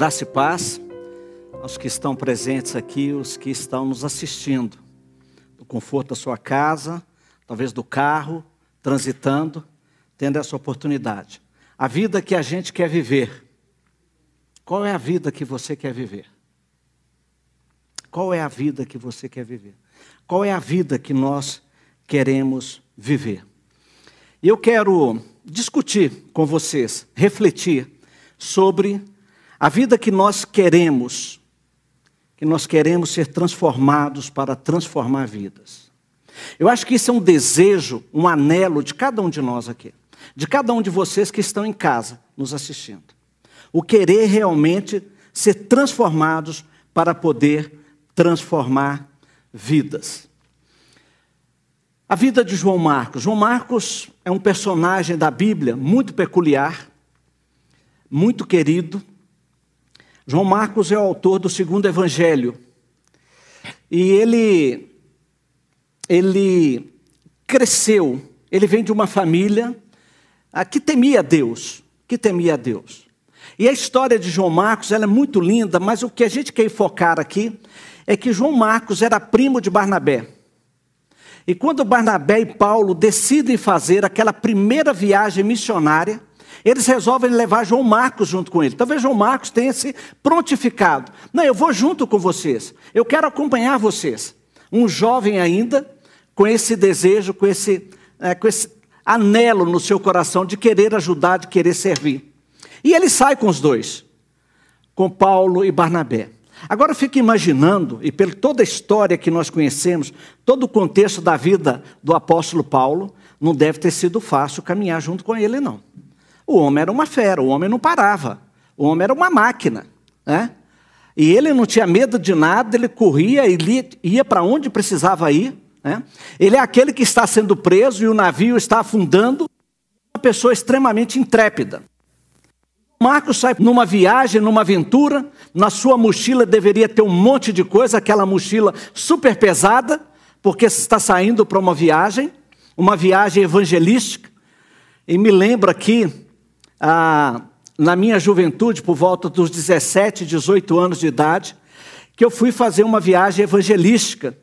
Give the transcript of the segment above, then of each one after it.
Graça e paz aos que estão presentes aqui, os que estão nos assistindo, do conforto da sua casa, talvez do carro, transitando, tendo essa oportunidade. A vida que a gente quer viver. Qual é a vida que você quer viver? Qual é a vida que você quer viver? Qual é a vida que nós queremos viver? E eu quero discutir com vocês, refletir sobre a vida que nós queremos, que nós queremos ser transformados para transformar vidas. Eu acho que isso é um desejo, um anelo de cada um de nós aqui, de cada um de vocês que estão em casa nos assistindo. O querer realmente ser transformados para poder transformar vidas. A vida de João Marcos. João Marcos é um personagem da Bíblia muito peculiar, muito querido, João Marcos é o autor do segundo evangelho. E ele ele cresceu, ele vem de uma família ah, que temia Deus, que temia Deus. E a história de João Marcos ela é muito linda, mas o que a gente quer focar aqui é que João Marcos era primo de Barnabé. E quando Barnabé e Paulo decidem fazer aquela primeira viagem missionária, eles resolvem levar João Marcos junto com ele. Talvez João Marcos tenha se prontificado. Não, eu vou junto com vocês. Eu quero acompanhar vocês. Um jovem ainda, com esse desejo, com esse, é, com esse anelo no seu coração de querer ajudar, de querer servir. E ele sai com os dois, com Paulo e Barnabé. Agora fique imaginando, e pela toda a história que nós conhecemos, todo o contexto da vida do apóstolo Paulo, não deve ter sido fácil caminhar junto com ele, não. O homem era uma fera, o homem não parava. O homem era uma máquina. Né? E ele não tinha medo de nada, ele corria e ia para onde precisava ir. Né? Ele é aquele que está sendo preso e o navio está afundando, uma pessoa extremamente intrépida. Marcos sai numa viagem, numa aventura, na sua mochila deveria ter um monte de coisa, aquela mochila super pesada, porque está saindo para uma viagem, uma viagem evangelística. E me lembro aqui ah, na minha juventude, por volta dos 17, 18 anos de idade, que eu fui fazer uma viagem evangelística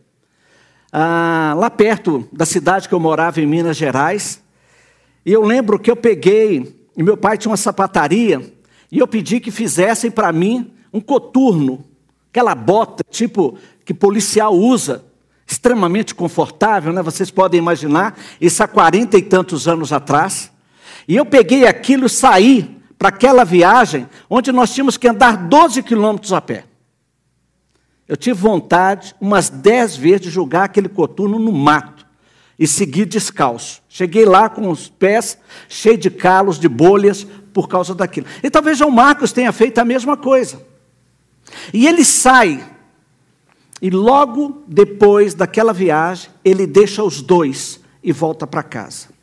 ah, lá perto da cidade que eu morava, em Minas Gerais. E eu lembro que eu peguei, e meu pai tinha uma sapataria, e eu pedi que fizessem para mim um coturno, aquela bota tipo que policial usa, extremamente confortável, né? Vocês podem imaginar, isso há quarenta e tantos anos atrás. E eu peguei aquilo e saí para aquela viagem onde nós tínhamos que andar 12 quilômetros a pé. Eu tive vontade, umas 10 vezes, de jogar aquele coturno no mato e seguir descalço. Cheguei lá com os pés cheios de calos, de bolhas, por causa daquilo. E talvez João Marcos tenha feito a mesma coisa. E ele sai, e logo depois daquela viagem, ele deixa os dois e volta para casa.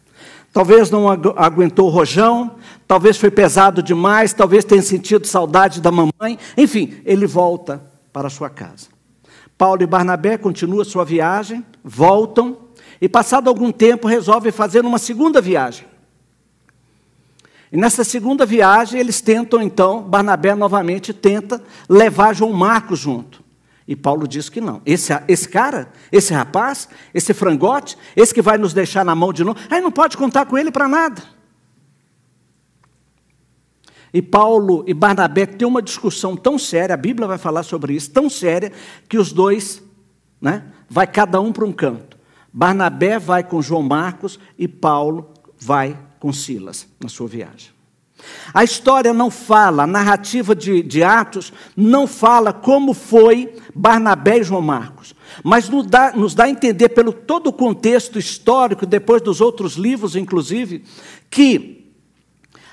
Talvez não aguentou o rojão, talvez foi pesado demais, talvez tenha sentido saudade da mamãe. Enfim, ele volta para sua casa. Paulo e Barnabé continuam sua viagem, voltam e, passado algum tempo, resolvem fazer uma segunda viagem. E nessa segunda viagem, eles tentam, então, Barnabé novamente tenta levar João Marcos junto. E Paulo diz que não. Esse, esse cara, esse rapaz, esse frangote, esse que vai nos deixar na mão de novo, aí não pode contar com ele para nada. E Paulo e Barnabé têm uma discussão tão séria, a Bíblia vai falar sobre isso, tão séria, que os dois, né, vai cada um para um canto. Barnabé vai com João Marcos e Paulo vai com Silas na sua viagem. A história não fala, a narrativa de, de, Atos não fala como foi Barnabé e João Marcos, mas nos dá, nos dá a entender, pelo todo o contexto histórico, depois dos outros livros, inclusive, que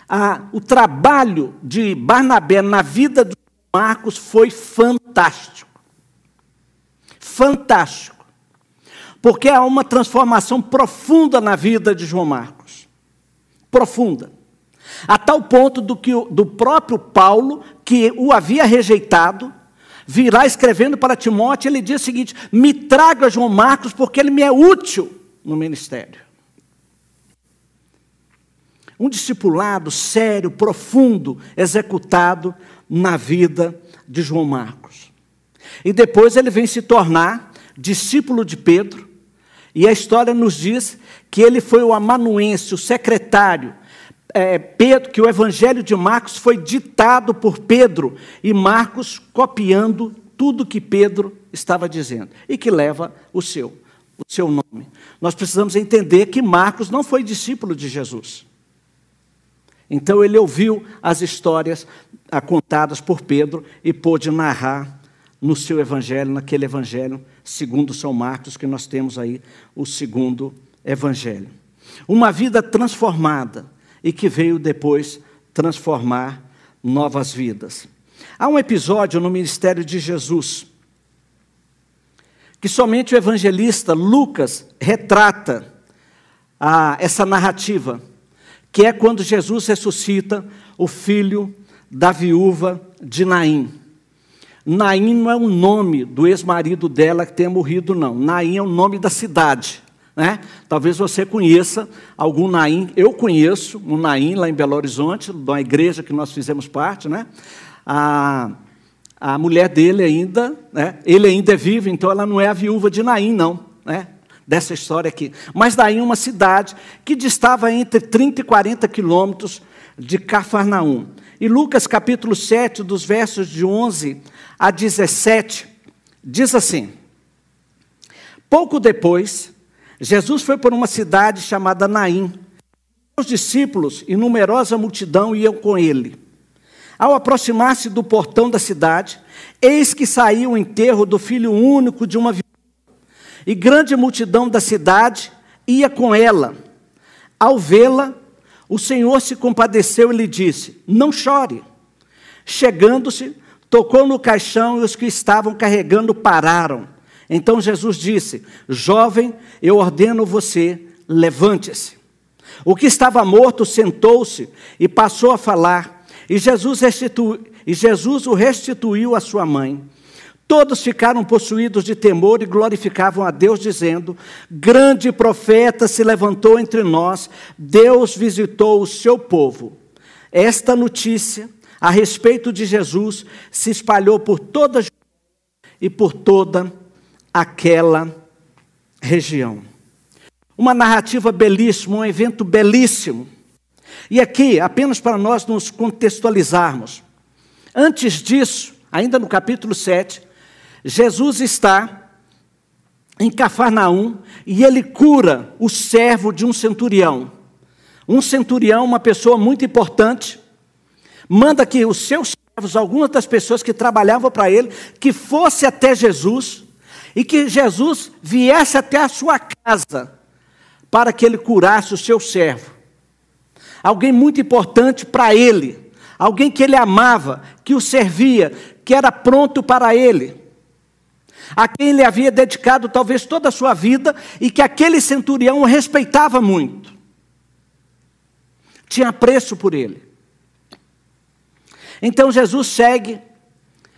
ah, o trabalho de Barnabé na vida de Marcos foi fantástico. Fantástico. Porque há uma transformação profunda na vida de João Marcos. Profunda. A tal ponto do que do próprio Paulo, que o havia rejeitado, virá escrevendo para Timóteo, ele diz o seguinte: me traga João Marcos, porque ele me é útil no ministério. Um discipulado sério, profundo, executado na vida de João Marcos. E depois ele vem se tornar discípulo de Pedro, e a história nos diz que ele foi o amanuense, o secretário, é, Pedro, que o evangelho de Marcos foi ditado por Pedro, e Marcos copiando tudo que Pedro estava dizendo, e que leva o seu, o seu nome. Nós precisamos entender que Marcos não foi discípulo de Jesus. Então ele ouviu as histórias contadas por Pedro e pôde narrar no seu evangelho, naquele evangelho segundo São Marcos, que nós temos aí o segundo evangelho. Uma vida transformada e que veio depois transformar novas vidas. Há um episódio no ministério de Jesus que somente o evangelista Lucas retrata a, essa narrativa, que é quando Jesus ressuscita o filho da viúva de Naim. Naim não é o nome do ex-marido dela que tenha morrido, não. Naim é o nome da cidade. Né? Talvez você conheça algum Naim. Eu conheço um Naim lá em Belo Horizonte, de uma igreja que nós fizemos parte. Né? A, a mulher dele ainda, né? ele ainda é vivo, então ela não é a viúva de Naim, não. Né? Dessa história aqui. Mas Naim é uma cidade que distava entre 30 e 40 quilômetros de Cafarnaum. E Lucas capítulo 7, dos versos de 11 a 17, diz assim: Pouco depois, Jesus foi por uma cidade chamada Naim. Os discípulos e numerosa multidão iam com ele. Ao aproximar-se do portão da cidade, eis que saiu o enterro do filho único de uma viúva. E grande multidão da cidade ia com ela. Ao vê-la, o Senhor se compadeceu e lhe disse: Não chore. Chegando-se, tocou no caixão e os que estavam carregando pararam. Então Jesus disse: Jovem, eu ordeno você, levante-se. O que estava morto sentou-se e passou a falar, e Jesus, e Jesus o restituiu à sua mãe. Todos ficaram possuídos de temor e glorificavam a Deus, dizendo: Grande profeta se levantou entre nós, Deus visitou o seu povo. Esta notícia a respeito de Jesus se espalhou por toda a e por toda aquela região. Uma narrativa belíssima, um evento belíssimo. E aqui, apenas para nós nos contextualizarmos. Antes disso, ainda no capítulo 7, Jesus está em Cafarnaum e ele cura o servo de um centurião. Um centurião, uma pessoa muito importante, manda que os seus servos, algumas das pessoas que trabalhavam para ele, que fosse até Jesus e que Jesus viesse até a sua casa para que ele curasse o seu servo. Alguém muito importante para ele, alguém que ele amava, que o servia, que era pronto para ele, a quem ele havia dedicado talvez toda a sua vida e que aquele centurião o respeitava muito. Tinha preço por ele. Então Jesus segue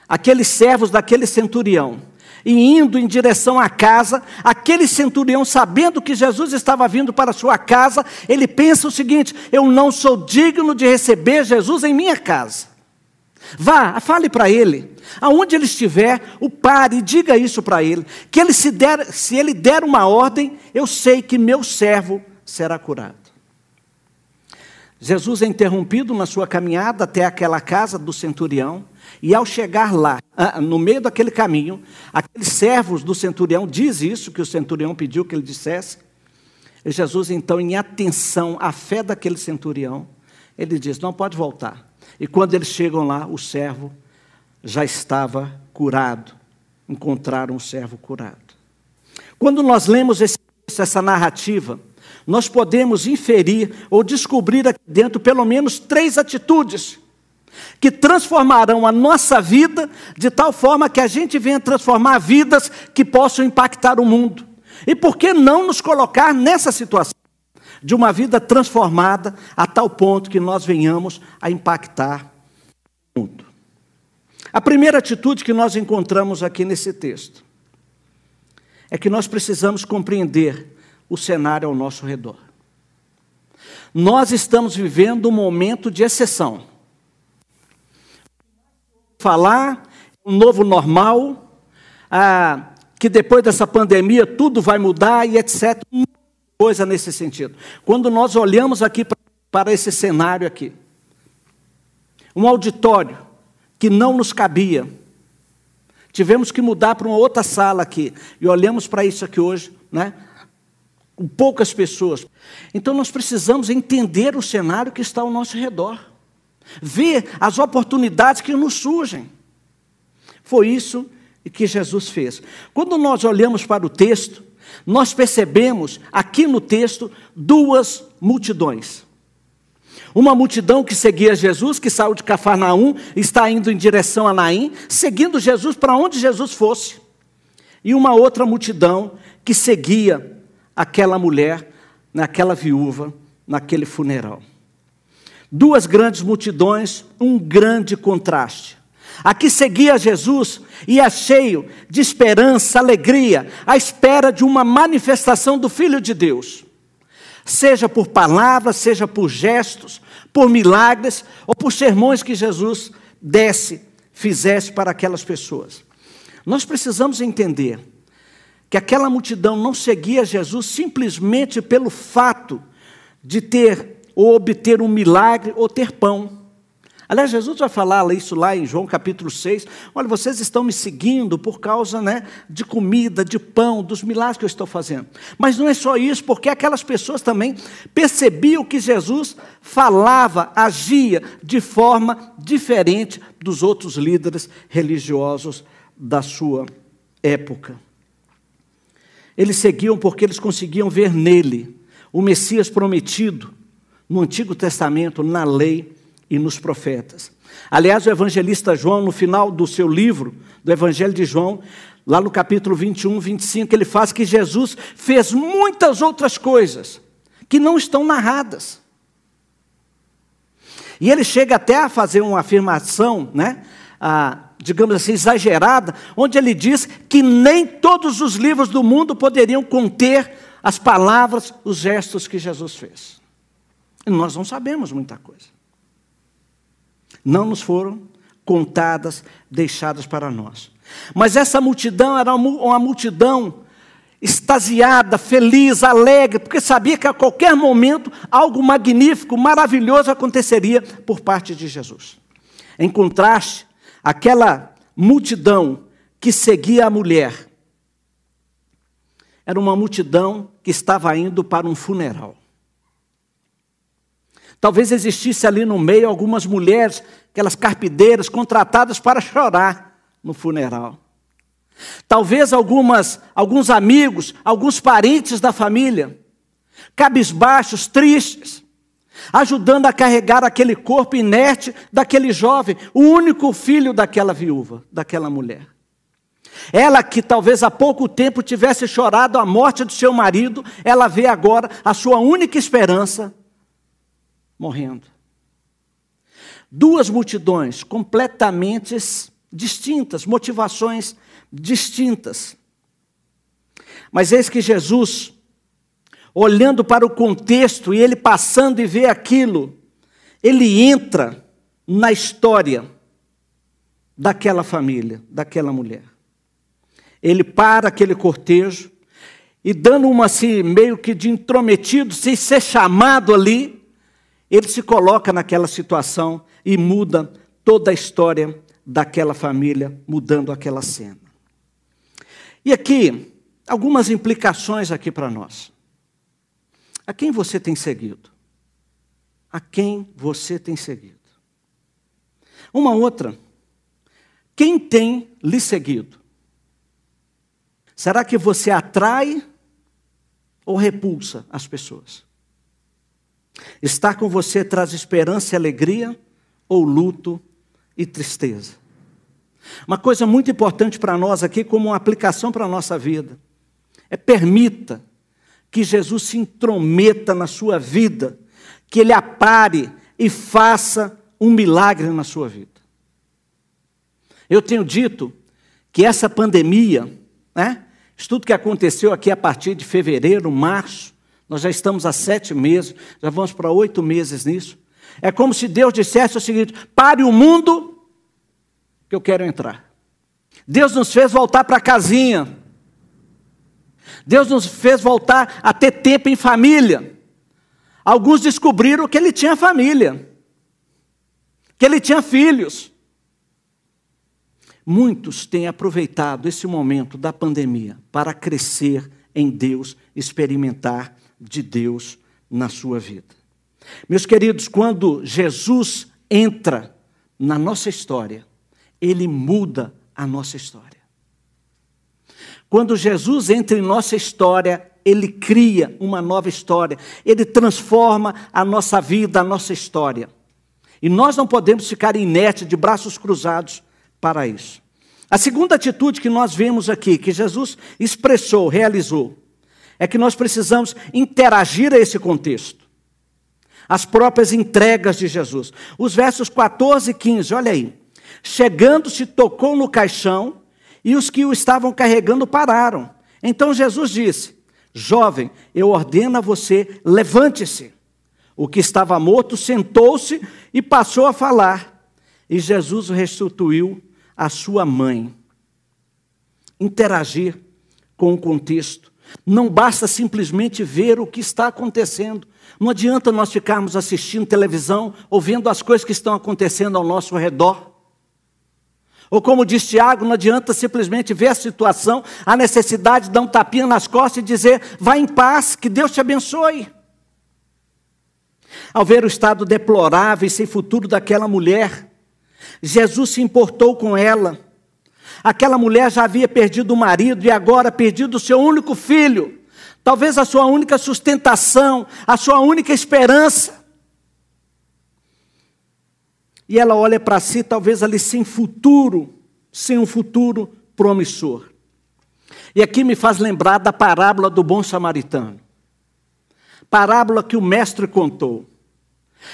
aqueles servos daquele centurião. E indo em direção à casa, aquele centurião, sabendo que Jesus estava vindo para sua casa, ele pensa o seguinte: eu não sou digno de receber Jesus em minha casa. Vá, fale para ele, aonde ele estiver, o pare e diga isso para ele, que ele se der, se ele der uma ordem, eu sei que meu servo será curado. Jesus é interrompido na sua caminhada até aquela casa do centurião, e ao chegar lá, ah, no meio daquele caminho, aqueles servos do centurião diz isso que o centurião pediu que ele dissesse. E Jesus, então, em atenção à fé daquele centurião, ele diz: Não pode voltar. E quando eles chegam lá, o servo já estava curado. Encontraram o servo curado. Quando nós lemos esse, essa narrativa, nós podemos inferir ou descobrir aqui dentro pelo menos três atitudes que transformarão a nossa vida de tal forma que a gente venha transformar vidas que possam impactar o mundo. E por que não nos colocar nessa situação de uma vida transformada a tal ponto que nós venhamos a impactar o mundo? A primeira atitude que nós encontramos aqui nesse texto é que nós precisamos compreender o cenário ao nosso redor. Nós estamos vivendo um momento de exceção. Falar, um novo normal, ah, que depois dessa pandemia tudo vai mudar e etc. Coisa nesse sentido. Quando nós olhamos aqui para esse cenário aqui, um auditório que não nos cabia, tivemos que mudar para uma outra sala aqui e olhamos para isso aqui hoje, né? Com poucas pessoas. Então nós precisamos entender o cenário que está ao nosso redor, ver as oportunidades que nos surgem. Foi isso que Jesus fez. Quando nós olhamos para o texto, nós percebemos aqui no texto duas multidões. Uma multidão que seguia Jesus, que saiu de Cafarnaum, está indo em direção a Naim, seguindo Jesus para onde Jesus fosse. E uma outra multidão que seguia aquela mulher, naquela viúva, naquele funeral. Duas grandes multidões, um grande contraste. Aqui seguia Jesus e é cheio de esperança, alegria, à espera de uma manifestação do Filho de Deus. Seja por palavras, seja por gestos, por milagres ou por sermões que Jesus desse, fizesse para aquelas pessoas. Nós precisamos entender que aquela multidão não seguia Jesus simplesmente pelo fato de ter ou obter um milagre ou ter pão. Aliás, Jesus vai falar isso lá em João capítulo 6. Olha, vocês estão me seguindo por causa né, de comida, de pão, dos milagres que eu estou fazendo. Mas não é só isso, porque aquelas pessoas também percebiam que Jesus falava, agia de forma diferente dos outros líderes religiosos da sua época. Eles seguiam porque eles conseguiam ver nele o Messias prometido no Antigo Testamento, na lei e nos profetas. Aliás, o evangelista João, no final do seu livro, do Evangelho de João, lá no capítulo 21, 25, ele faz que Jesus fez muitas outras coisas que não estão narradas. E ele chega até a fazer uma afirmação, né, ah, digamos assim, exagerada, onde ele diz que nem todos os livros do mundo poderiam conter as palavras, os gestos que Jesus fez. Nós não sabemos muita coisa não nos foram contadas, deixadas para nós. Mas essa multidão era uma multidão extasiada, feliz, alegre, porque sabia que a qualquer momento algo magnífico, maravilhoso aconteceria por parte de Jesus. Em contraste, aquela multidão que seguia a mulher era uma multidão que estava indo para um funeral. Talvez existisse ali no meio algumas mulheres, aquelas carpideiras contratadas para chorar no funeral. Talvez algumas, alguns amigos, alguns parentes da família, cabisbaixos, tristes, ajudando a carregar aquele corpo inerte daquele jovem, o único filho daquela viúva, daquela mulher. Ela que talvez há pouco tempo tivesse chorado a morte do seu marido, ela vê agora a sua única esperança morrendo. Duas multidões completamente distintas, motivações distintas. Mas eis que Jesus, olhando para o contexto e ele passando e vê aquilo, ele entra na história daquela família, daquela mulher. Ele para aquele cortejo e dando uma assim, meio que de intrometido, sem ser chamado ali, ele se coloca naquela situação e muda toda a história daquela família, mudando aquela cena. E aqui, algumas implicações aqui para nós. A quem você tem seguido? A quem você tem seguido? Uma outra, quem tem lhe seguido? Será que você atrai ou repulsa as pessoas? Estar com você traz esperança e alegria ou luto e tristeza? Uma coisa muito importante para nós aqui, como uma aplicação para a nossa vida, é permita que Jesus se intrometa na sua vida, que Ele apare e faça um milagre na sua vida. Eu tenho dito que essa pandemia, né, isso tudo que aconteceu aqui a partir de fevereiro, março, nós já estamos há sete meses, já vamos para oito meses nisso. É como se Deus dissesse o seguinte: pare o mundo, que eu quero entrar. Deus nos fez voltar para a casinha. Deus nos fez voltar a ter tempo em família. Alguns descobriram que ele tinha família, que ele tinha filhos. Muitos têm aproveitado esse momento da pandemia para crescer em Deus, experimentar de Deus na sua vida. Meus queridos, quando Jesus entra na nossa história, ele muda a nossa história. Quando Jesus entra em nossa história, ele cria uma nova história, ele transforma a nossa vida, a nossa história. E nós não podemos ficar inertes, de braços cruzados, para isso. A segunda atitude que nós vemos aqui, que Jesus expressou, realizou, é que nós precisamos interagir a esse contexto. As próprias entregas de Jesus. Os versos 14 e 15, olha aí. Chegando-se, tocou no caixão e os que o estavam carregando pararam. Então Jesus disse: Jovem, eu ordeno a você, levante-se. O que estava morto sentou-se e passou a falar. E Jesus restituiu a sua mãe. Interagir com o contexto. Não basta simplesmente ver o que está acontecendo. Não adianta nós ficarmos assistindo televisão ou vendo as coisas que estão acontecendo ao nosso redor. Ou como diz Tiago, não adianta simplesmente ver a situação, a necessidade de dar um tapinha nas costas e dizer, vá em paz, que Deus te abençoe. Ao ver o estado deplorável e sem futuro daquela mulher, Jesus se importou com ela. Aquela mulher já havia perdido o marido e agora perdido o seu único filho, talvez a sua única sustentação, a sua única esperança. E ela olha para si, talvez ali sem futuro, sem um futuro promissor. E aqui me faz lembrar da parábola do bom samaritano. Parábola que o mestre contou.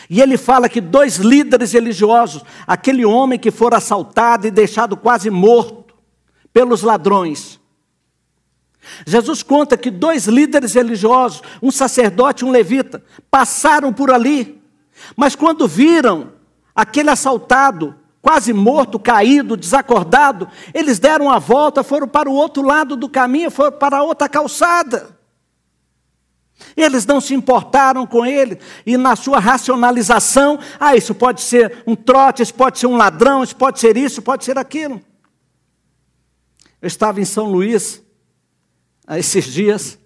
E ele fala que dois líderes religiosos, aquele homem que for assaltado e deixado quase morto pelos ladrões. Jesus conta que dois líderes religiosos, um sacerdote e um levita, passaram por ali, mas quando viram aquele assaltado, quase morto, caído, desacordado, eles deram a volta, foram para o outro lado do caminho, foram para outra calçada. Eles não se importaram com ele, e na sua racionalização, ah, isso pode ser um trote, isso pode ser um ladrão, isso pode ser isso, pode ser aquilo. Eu estava em São Luís, esses dias,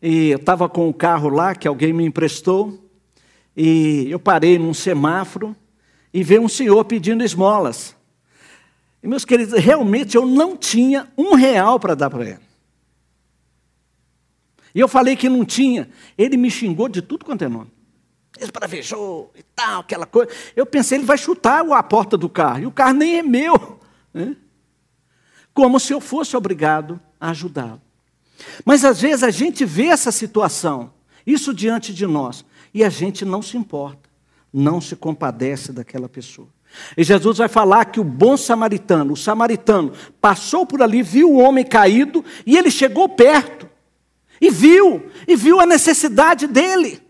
e eu estava com o um carro lá que alguém me emprestou, e eu parei num semáforo, e veio um senhor pedindo esmolas. E, meus queridos, realmente eu não tinha um real para dar para ele. E eu falei que não tinha. Ele me xingou de tudo quanto é nome. Esbravejou e tal, aquela coisa. Eu pensei, ele vai chutar a porta do carro. E o carro nem é meu. Né? Como se eu fosse obrigado a ajudá-lo. Mas às vezes a gente vê essa situação, isso diante de nós, e a gente não se importa não se compadece daquela pessoa. E Jesus vai falar que o bom samaritano, o samaritano, passou por ali, viu o homem caído e ele chegou perto. E viu, e viu a necessidade dele.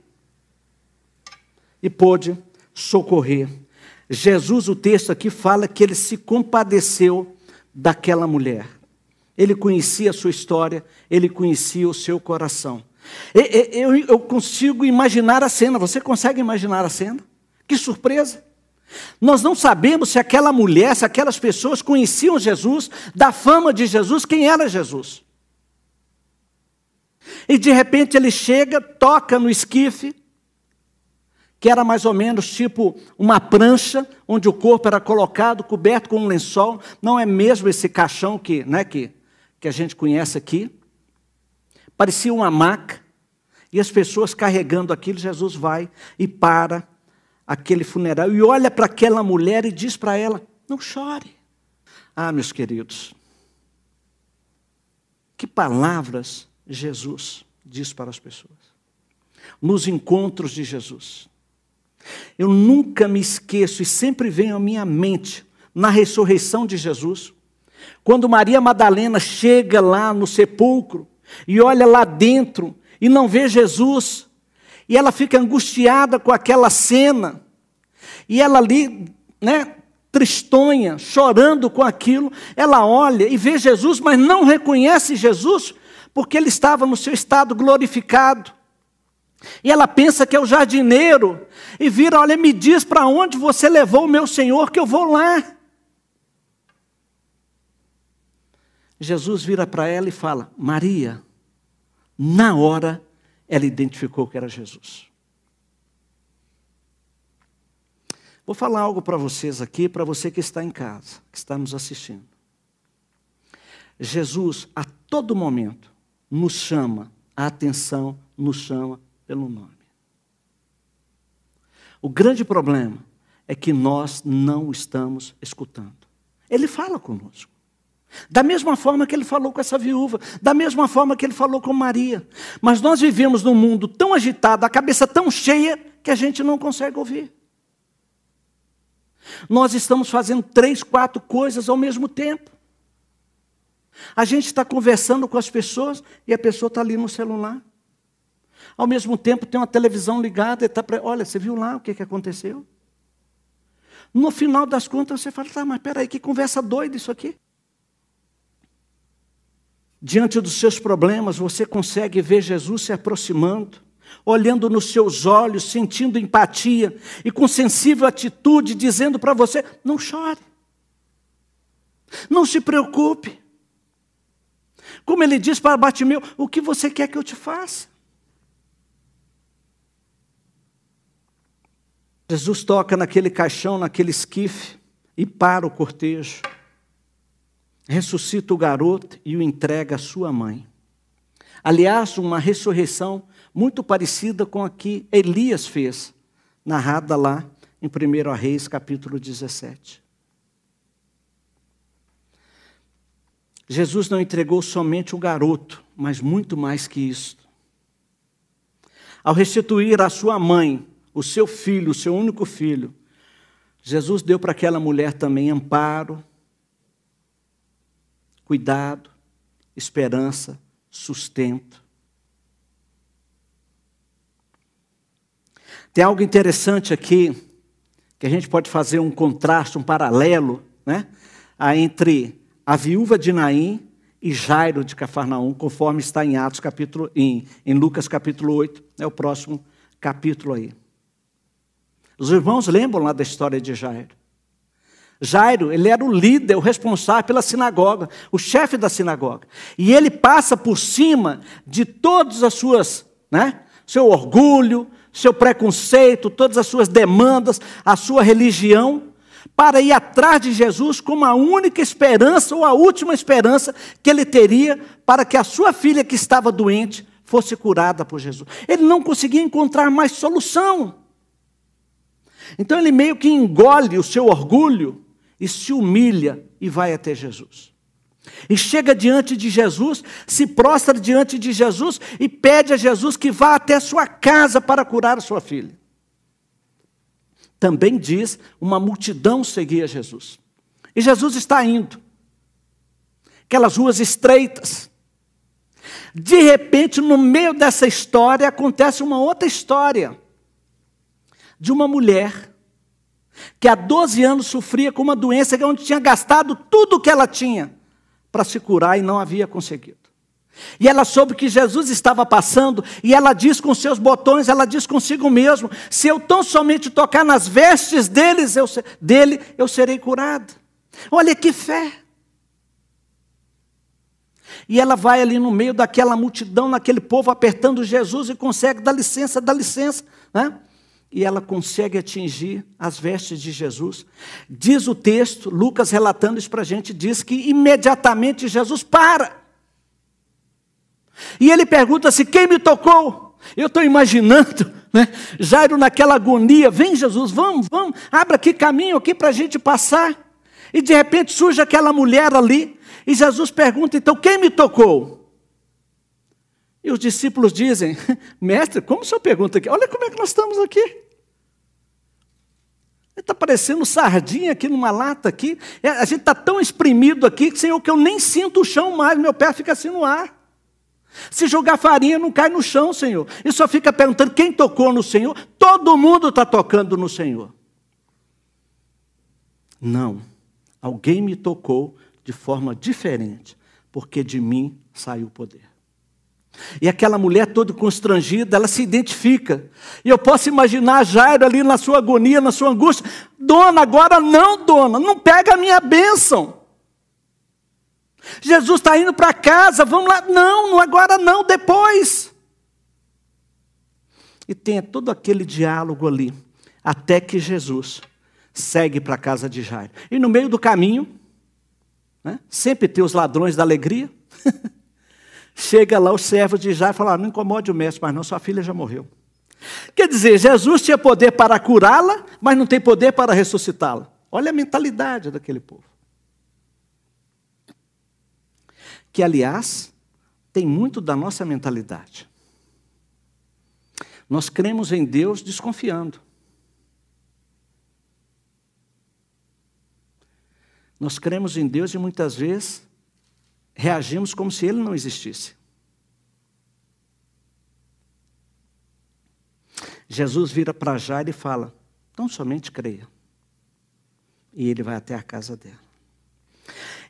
E pôde socorrer. Jesus, o texto aqui fala que ele se compadeceu daquela mulher. Ele conhecia a sua história, ele conhecia o seu coração. Eu consigo imaginar a cena, você consegue imaginar a cena? Que surpresa! Nós não sabemos se aquela mulher, se aquelas pessoas conheciam Jesus, da fama de Jesus, quem era Jesus. E de repente ele chega, toca no esquife, que era mais ou menos tipo uma prancha, onde o corpo era colocado, coberto com um lençol. Não é mesmo esse caixão que, né, que, que a gente conhece aqui. Parecia uma maca. E as pessoas carregando aquilo, Jesus vai e para aquele funeral e olha para aquela mulher e diz para ela: não chore. Ah, meus queridos, que palavras Jesus diz para as pessoas. Nos encontros de Jesus. Eu nunca me esqueço e sempre vem à minha mente, na ressurreição de Jesus, quando Maria Madalena chega lá no sepulcro e olha lá dentro e não vê Jesus, e ela fica angustiada com aquela cena. E ela ali, né, tristonha, chorando com aquilo, ela olha e vê Jesus, mas não reconhece Jesus, porque ele estava no seu estado glorificado. E ela pensa que é o jardineiro, e vira: Olha, me diz para onde você levou o meu Senhor, que eu vou lá. Jesus vira para ela e fala: Maria. Na hora, ela identificou que era Jesus. Vou falar algo para vocês aqui, para você que está em casa, que está nos assistindo. Jesus, a todo momento, nos chama a atenção, nos chama pelo nome. O grande problema é que nós não estamos escutando. Ele fala conosco. Da mesma forma que ele falou com essa viúva, da mesma forma que ele falou com Maria. Mas nós vivemos num mundo tão agitado, a cabeça tão cheia, que a gente não consegue ouvir. Nós estamos fazendo três, quatro coisas ao mesmo tempo. A gente está conversando com as pessoas e a pessoa está ali no celular. Ao mesmo tempo tem uma televisão ligada e está para. Olha, você viu lá o que, que aconteceu? No final das contas você fala, tá, mas peraí, que conversa doida isso aqui. Diante dos seus problemas, você consegue ver Jesus se aproximando olhando nos seus olhos, sentindo empatia e com sensível atitude, dizendo para você: não chore, não se preocupe. Como ele diz para Batimeu: o que você quer que eu te faça? Jesus toca naquele caixão, naquele esquife e para o cortejo. Ressuscita o garoto e o entrega à sua mãe. Aliás, uma ressurreição muito parecida com a que Elias fez, narrada lá em 1 Reis, capítulo 17. Jesus não entregou somente o garoto, mas muito mais que isso. Ao restituir a sua mãe, o seu filho, o seu único filho, Jesus deu para aquela mulher também amparo, cuidado, esperança, sustento. Tem algo interessante aqui, que a gente pode fazer um contraste, um paralelo, né? entre a viúva de Naim e Jairo de Cafarnaum, conforme está em Atos capítulo, em, em Lucas capítulo 8, é o próximo capítulo aí. Os irmãos lembram lá da história de Jairo. Jairo, ele era o líder, o responsável pela sinagoga, o chefe da sinagoga. E ele passa por cima de todas as suas, né? Seu orgulho, seu preconceito, todas as suas demandas, a sua religião, para ir atrás de Jesus como a única esperança ou a última esperança que ele teria para que a sua filha que estava doente fosse curada por Jesus. Ele não conseguia encontrar mais solução. Então ele meio que engole o seu orgulho e se humilha e vai até Jesus. E chega diante de Jesus, se prostra diante de Jesus e pede a Jesus que vá até sua casa para curar a sua filha. Também diz: uma multidão seguia Jesus. E Jesus está indo. Aquelas ruas estreitas. De repente, no meio dessa história, acontece uma outra história de uma mulher que há 12 anos sofria com uma doença onde tinha gastado tudo o que ela tinha para se curar e não havia conseguido. E ela soube que Jesus estava passando, e ela diz com seus botões, ela diz consigo mesmo: se eu tão somente tocar nas vestes deles, eu, dele, eu serei curada. Olha que fé! E ela vai ali no meio daquela multidão, naquele povo apertando Jesus e consegue, dá licença, dá licença. Né? e ela consegue atingir as vestes de Jesus. Diz o texto, Lucas relatando isso para a gente, diz que imediatamente Jesus para. E ele pergunta se quem me tocou? Eu estou imaginando, né? Jairo naquela agonia, vem Jesus, vamos, vamos, abra aqui caminho aqui para a gente passar. E de repente surge aquela mulher ali, e Jesus pergunta, então quem me tocou? E os discípulos dizem: Mestre, como o senhor pergunta aqui? Olha como é que nós estamos aqui. Está parecendo sardinha aqui numa lata aqui. É, a gente está tão exprimido aqui, Senhor, que eu nem sinto o chão mais, meu pé fica assim no ar. Se jogar farinha, não cai no chão, Senhor. E só fica perguntando quem tocou no Senhor. Todo mundo está tocando no Senhor. Não, alguém me tocou de forma diferente, porque de mim saiu o poder. E aquela mulher toda constrangida, ela se identifica. E eu posso imaginar Jairo ali na sua agonia, na sua angústia. Dona, agora não, dona, não pega a minha bênção. Jesus está indo para casa, vamos lá. Não, agora não, depois. E tem todo aquele diálogo ali, até que Jesus segue para a casa de Jairo. E no meio do caminho, né, sempre tem os ladrões da alegria. Chega lá o servo de Jairo e fala: ah, Não incomode o mestre, mas não, sua filha já morreu. Quer dizer, Jesus tinha poder para curá-la, mas não tem poder para ressuscitá-la. Olha a mentalidade daquele povo. Que, aliás, tem muito da nossa mentalidade. Nós cremos em Deus desconfiando. Nós cremos em Deus e muitas vezes reagimos como se ele não existisse. Jesus vira para Jairo e fala: Então somente creia. E ele vai até a casa dela.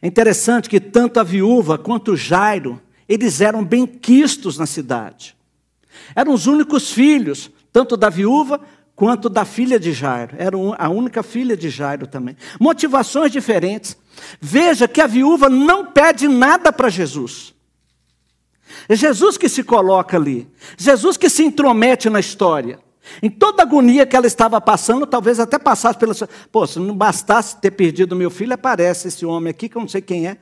É interessante que tanto a viúva quanto o Jairo, eles eram bem quistos na cidade. Eram os únicos filhos, tanto da viúva quanto da filha de Jairo. Era a única filha de Jairo também. Motivações diferentes. Veja que a viúva não pede nada para Jesus. É Jesus que se coloca ali. Jesus que se intromete na história. Em toda a agonia que ela estava passando, talvez até passasse pela. Pô, se não bastasse ter perdido meu filho, aparece esse homem aqui, que eu não sei quem é.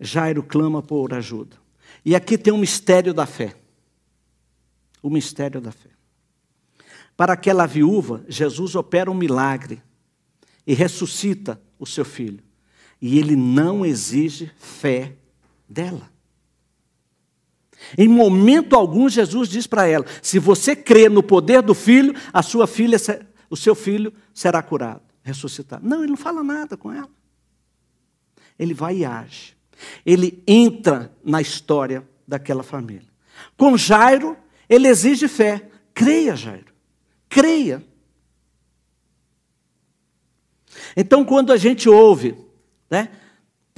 Jairo clama por ajuda. E aqui tem um mistério da fé. O mistério da fé. Para aquela viúva, Jesus opera um milagre e ressuscita o seu filho. E ele não exige fé dela. Em momento algum, Jesus diz para ela: se você crê no poder do filho, a sua filha, o seu filho será curado, ressuscitado. Não, ele não fala nada com ela. Ele vai e age ele entra na história daquela família. Com Jairo, ele exige fé. Creia, Jairo. Creia. Então, quando a gente ouve, né,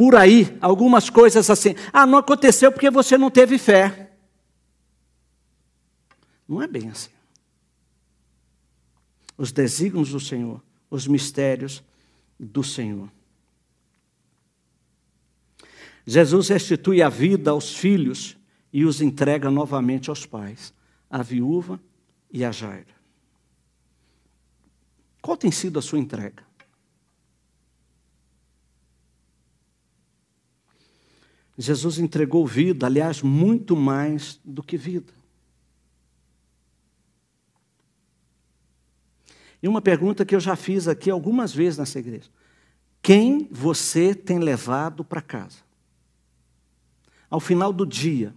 por aí, algumas coisas assim, ah, não aconteceu porque você não teve fé. Não é bem assim. Os desígnios do Senhor, os mistérios do Senhor. Jesus restitui a vida aos filhos e os entrega novamente aos pais, a viúva e a Jaira. Qual tem sido a sua entrega? Jesus entregou vida, aliás, muito mais do que vida. E uma pergunta que eu já fiz aqui algumas vezes nessa igreja: quem você tem levado para casa? ao final do dia,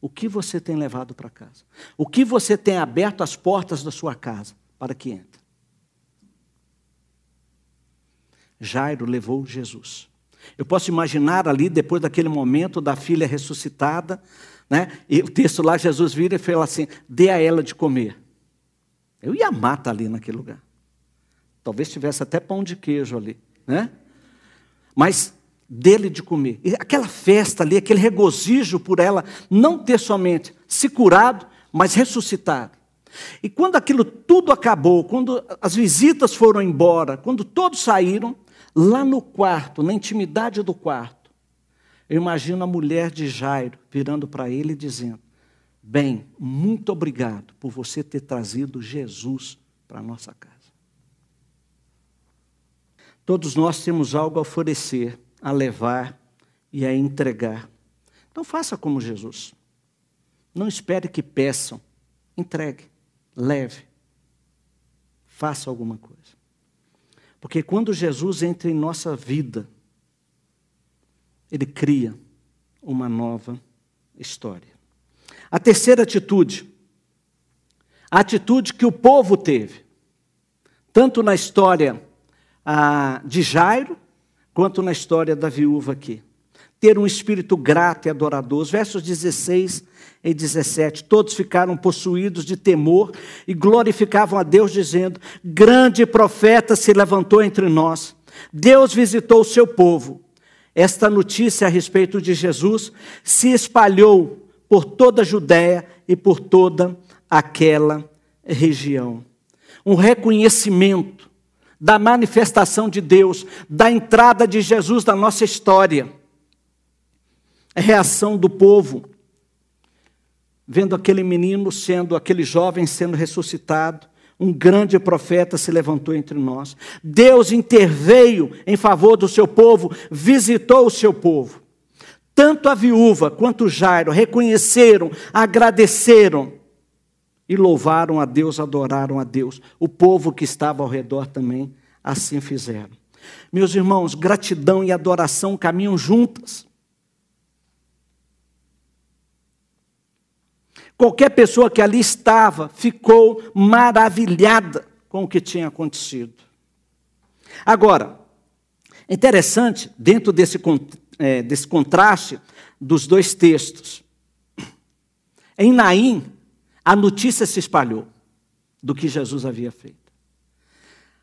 o que você tem levado para casa? O que você tem aberto as portas da sua casa para que entre? Jairo levou Jesus. Eu posso imaginar ali, depois daquele momento da filha ressuscitada, né? E o texto lá, Jesus vira e fala assim: dê a ela de comer. Eu ia matar ali naquele lugar. Talvez tivesse até pão de queijo ali, né? Mas dele de comer. E aquela festa ali, aquele regozijo por ela não ter somente se curado, mas ressuscitado. E quando aquilo tudo acabou, quando as visitas foram embora, quando todos saíram, lá no quarto, na intimidade do quarto, eu imagino a mulher de Jairo virando para ele e dizendo: Bem, muito obrigado por você ter trazido Jesus para a nossa casa. Todos nós temos algo a oferecer a levar e a entregar. Então faça como Jesus. Não espere que peçam. Entregue, leve. Faça alguma coisa. Porque quando Jesus entra em nossa vida, ele cria uma nova história. A terceira atitude, a atitude que o povo teve, tanto na história ah, de Jairo, quanto na história da viúva aqui. Ter um espírito grato e adorador. Os versos 16 e 17, todos ficaram possuídos de temor e glorificavam a Deus, dizendo: Grande profeta se levantou entre nós. Deus visitou o seu povo. Esta notícia a respeito de Jesus se espalhou por toda a Judéia e por toda aquela região. Um reconhecimento da manifestação de Deus, da entrada de Jesus na nossa história. A reação do povo, vendo aquele menino sendo, aquele jovem sendo ressuscitado, um grande profeta se levantou entre nós. Deus interveio em favor do seu povo, visitou o seu povo. Tanto a viúva quanto o Jairo reconheceram, agradeceram e louvaram a Deus, adoraram a Deus. O povo que estava ao redor também assim fizeram. Meus irmãos, gratidão e adoração caminham juntas. Qualquer pessoa que ali estava ficou maravilhada com o que tinha acontecido. Agora, interessante, dentro desse, é, desse contraste dos dois textos, em Naim, a notícia se espalhou do que Jesus havia feito.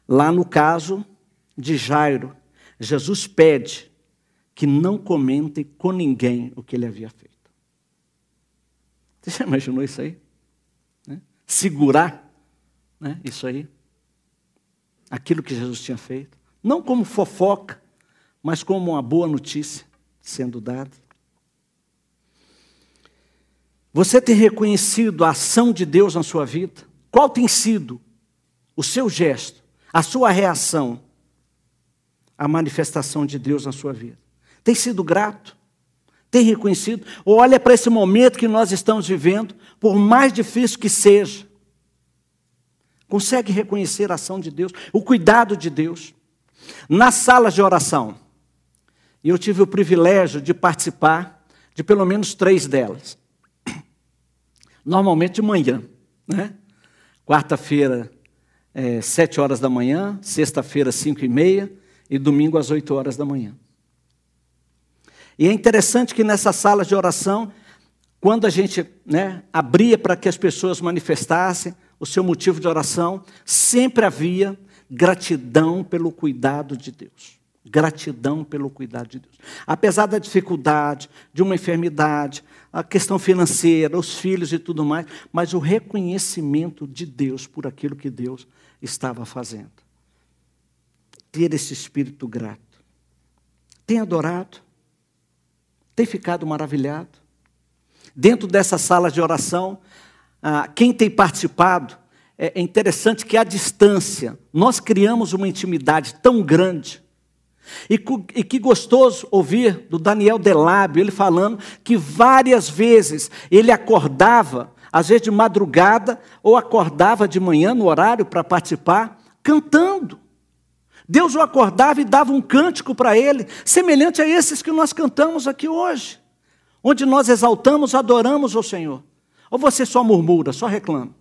Lá no caso de Jairo, Jesus pede que não comentem com ninguém o que ele havia feito. Você já imaginou isso aí? Né? Segurar né? isso aí? Aquilo que Jesus tinha feito. Não como fofoca, mas como uma boa notícia sendo dada. Você tem reconhecido a ação de Deus na sua vida? Qual tem sido o seu gesto, a sua reação à manifestação de Deus na sua vida? Tem sido grato? Tem reconhecido? Olha para esse momento que nós estamos vivendo, por mais difícil que seja. Consegue reconhecer a ação de Deus, o cuidado de Deus. Nas salas de oração, e eu tive o privilégio de participar de pelo menos três delas. Normalmente de manhã, né? Quarta-feira, é, sete horas da manhã, sexta-feira, cinco e meia, e domingo às oito horas da manhã. E é interessante que nessas salas de oração, quando a gente né, abria para que as pessoas manifestassem o seu motivo de oração, sempre havia gratidão pelo cuidado de Deus. Gratidão pelo cuidado de Deus. Apesar da dificuldade, de uma enfermidade, a questão financeira, os filhos e tudo mais, mas o reconhecimento de Deus por aquilo que Deus estava fazendo. Ter esse espírito grato. Tem adorado? Tem ficado maravilhado? Dentro dessa sala de oração, ah, quem tem participado, é interessante que à distância nós criamos uma intimidade tão grande. E que gostoso ouvir do Daniel Delábio, ele falando que várias vezes ele acordava, às vezes de madrugada, ou acordava de manhã no horário para participar, cantando. Deus o acordava e dava um cântico para ele, semelhante a esses que nós cantamos aqui hoje, onde nós exaltamos, adoramos o Senhor. Ou você só murmura, só reclama?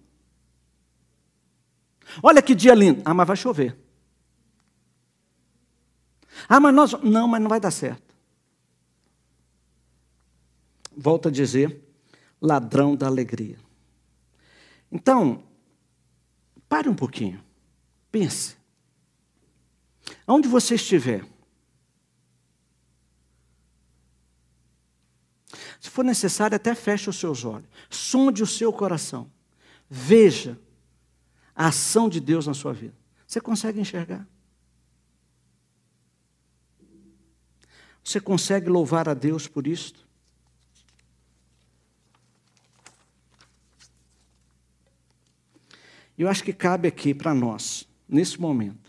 Olha que dia lindo. Ah, mas vai chover. Ah, mas nós. Não, mas não vai dar certo. Volto a dizer, ladrão da alegria. Então, pare um pouquinho. Pense. Onde você estiver, se for necessário, até feche os seus olhos, sonde o seu coração, veja a ação de Deus na sua vida. Você consegue enxergar? Você consegue louvar a Deus por isto? Eu acho que cabe aqui para nós, nesse momento,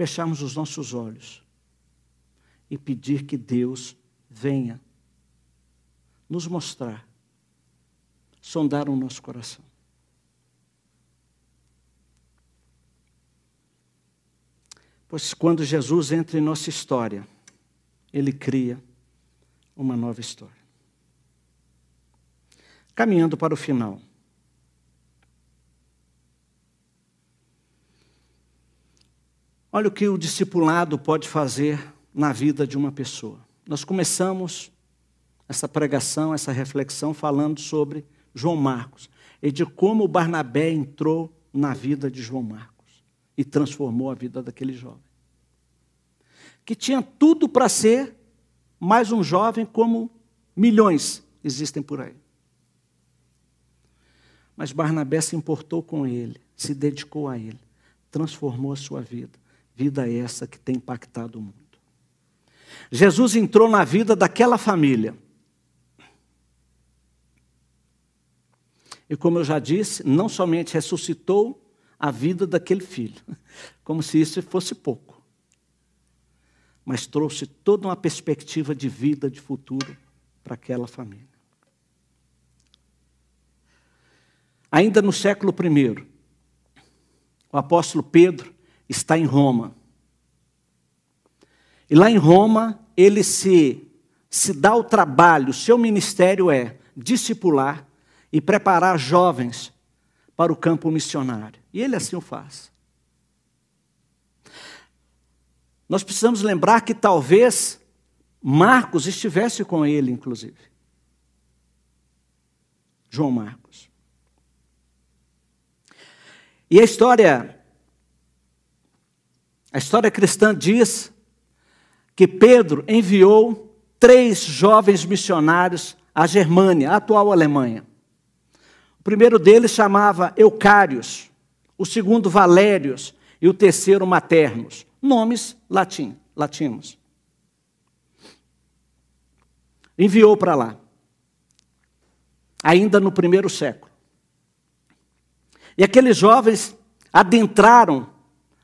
fecharmos os nossos olhos e pedir que Deus venha nos mostrar, sondar o nosso coração. Pois quando Jesus entra em nossa história, ele cria uma nova história. Caminhando para o final. Olha o que o discipulado pode fazer na vida de uma pessoa. Nós começamos essa pregação, essa reflexão falando sobre João Marcos e de como Barnabé entrou na vida de João Marcos e transformou a vida daquele jovem. Que tinha tudo para ser mais um jovem como milhões existem por aí. Mas Barnabé se importou com ele, se dedicou a ele, transformou a sua vida. Vida essa que tem impactado o mundo. Jesus entrou na vida daquela família. E como eu já disse, não somente ressuscitou a vida daquele filho, como se isso fosse pouco, mas trouxe toda uma perspectiva de vida, de futuro para aquela família. Ainda no século I, o apóstolo Pedro está em Roma. E lá em Roma, ele se, se dá o trabalho, seu ministério é discipular e preparar jovens para o campo missionário. E ele assim o faz. Nós precisamos lembrar que talvez Marcos estivesse com ele, inclusive. João Marcos. E a história, a história cristã diz que Pedro enviou três jovens missionários à Germânia, a atual Alemanha. O primeiro deles chamava Eucários, o segundo Valérios e o terceiro Maternos, nomes latim, latinos. Enviou para lá, ainda no primeiro século. E aqueles jovens adentraram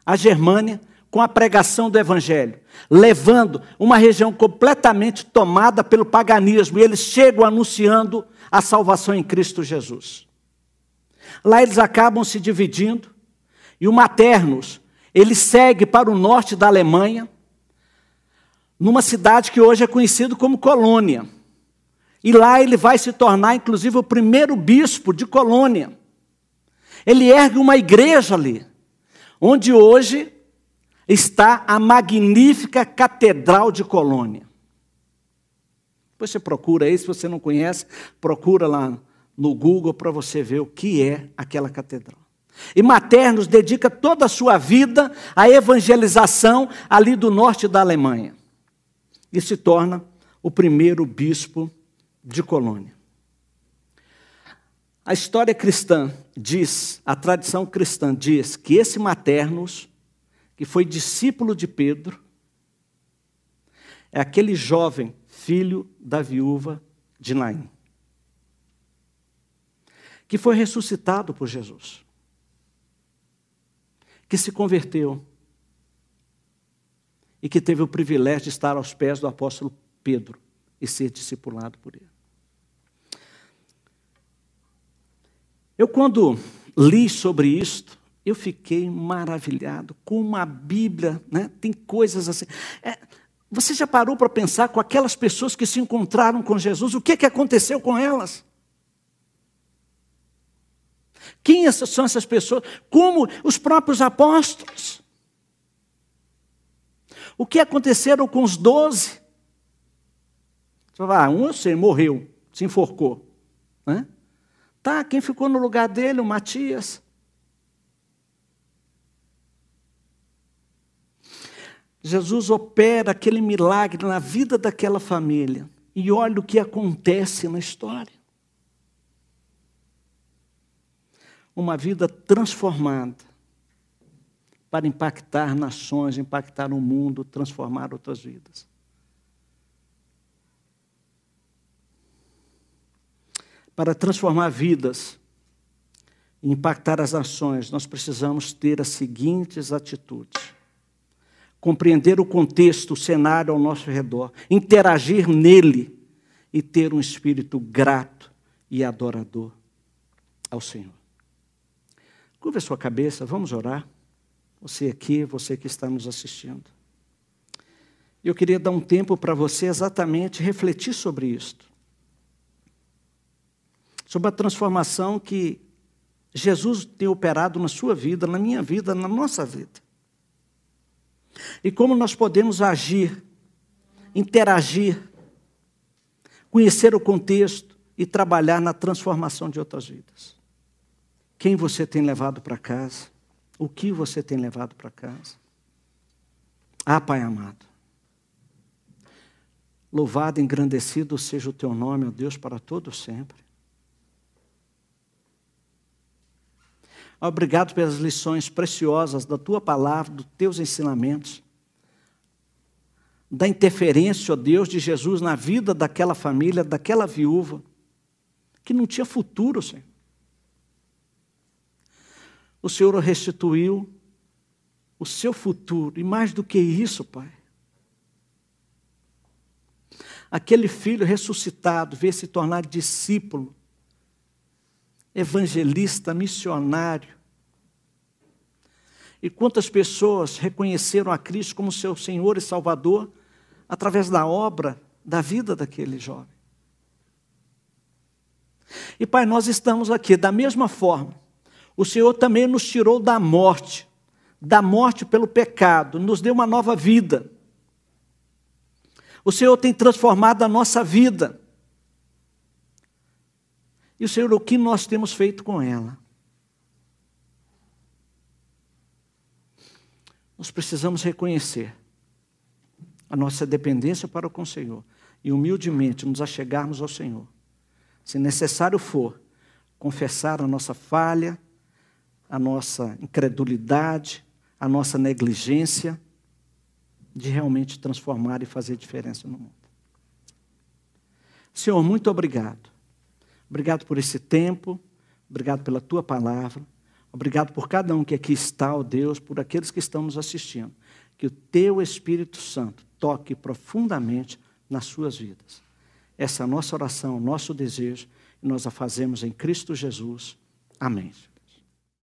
a Germânia com a pregação do Evangelho, levando uma região completamente tomada pelo paganismo, e eles chegam anunciando a salvação em Cristo Jesus. Lá eles acabam se dividindo, e o Maternos, ele segue para o norte da Alemanha, numa cidade que hoje é conhecida como Colônia. E lá ele vai se tornar, inclusive, o primeiro bispo de Colônia. Ele ergue uma igreja ali, onde hoje está a magnífica Catedral de Colônia. Depois você procura aí, se você não conhece, procura lá no Google para você ver o que é aquela catedral. E Maternos dedica toda a sua vida à evangelização ali do norte da Alemanha. E se torna o primeiro bispo de Colônia. A história cristã diz, a tradição cristã diz que esse Maternos que foi discípulo de Pedro, é aquele jovem filho da viúva de Naim, que foi ressuscitado por Jesus, que se converteu e que teve o privilégio de estar aos pés do apóstolo Pedro e ser discipulado por ele. Eu, quando li sobre isto, eu fiquei maravilhado como a Bíblia né, tem coisas assim. É, você já parou para pensar com aquelas pessoas que se encontraram com Jesus, o que, que aconteceu com elas? Quem são essas pessoas? Como os próprios apóstolos. O que aconteceram com os doze? Ah, um eu sei, morreu, se enforcou. Né? Tá, quem ficou no lugar dele? O Matias. Jesus opera aquele milagre na vida daquela família. E olha o que acontece na história. Uma vida transformada para impactar nações, impactar o mundo, transformar outras vidas. Para transformar vidas e impactar as nações, nós precisamos ter as seguintes atitudes compreender o contexto, o cenário ao nosso redor, interagir nele e ter um espírito grato e adorador ao Senhor. Curva a sua cabeça, vamos orar. Você aqui, você que está nos assistindo. Eu queria dar um tempo para você exatamente refletir sobre isto. Sobre a transformação que Jesus tem operado na sua vida, na minha vida, na nossa vida. E como nós podemos agir interagir, conhecer o contexto e trabalhar na transformação de outras vidas. Quem você tem levado para casa? O que você tem levado para casa? Ah, Pai amado, louvado engrandecido seja o teu nome, ó Deus, para todo sempre. Obrigado pelas lições preciosas da tua palavra, dos teus ensinamentos, da interferência, ó Deus, de Jesus na vida daquela família, daquela viúva, que não tinha futuro, Senhor. O Senhor restituiu o seu futuro, e mais do que isso, Pai. Aquele filho ressuscitado veio se tornar discípulo evangelista, missionário. E quantas pessoas reconheceram a Cristo como seu Senhor e Salvador através da obra, da vida daquele jovem. E Pai, nós estamos aqui da mesma forma. O Senhor também nos tirou da morte, da morte pelo pecado, nos deu uma nova vida. O Senhor tem transformado a nossa vida. E o Senhor, o que nós temos feito com ela? Nós precisamos reconhecer a nossa dependência para com o Senhor e humildemente nos achegarmos ao Senhor. Se necessário for, confessar a nossa falha, a nossa incredulidade, a nossa negligência de realmente transformar e fazer diferença no mundo. Senhor, muito obrigado Obrigado por esse tempo, obrigado pela tua palavra, obrigado por cada um que aqui está, ó Deus, por aqueles que estão nos assistindo. Que o teu Espírito Santo toque profundamente nas suas vidas. Essa é a nossa oração, o nosso desejo, e nós a fazemos em Cristo Jesus. Amém.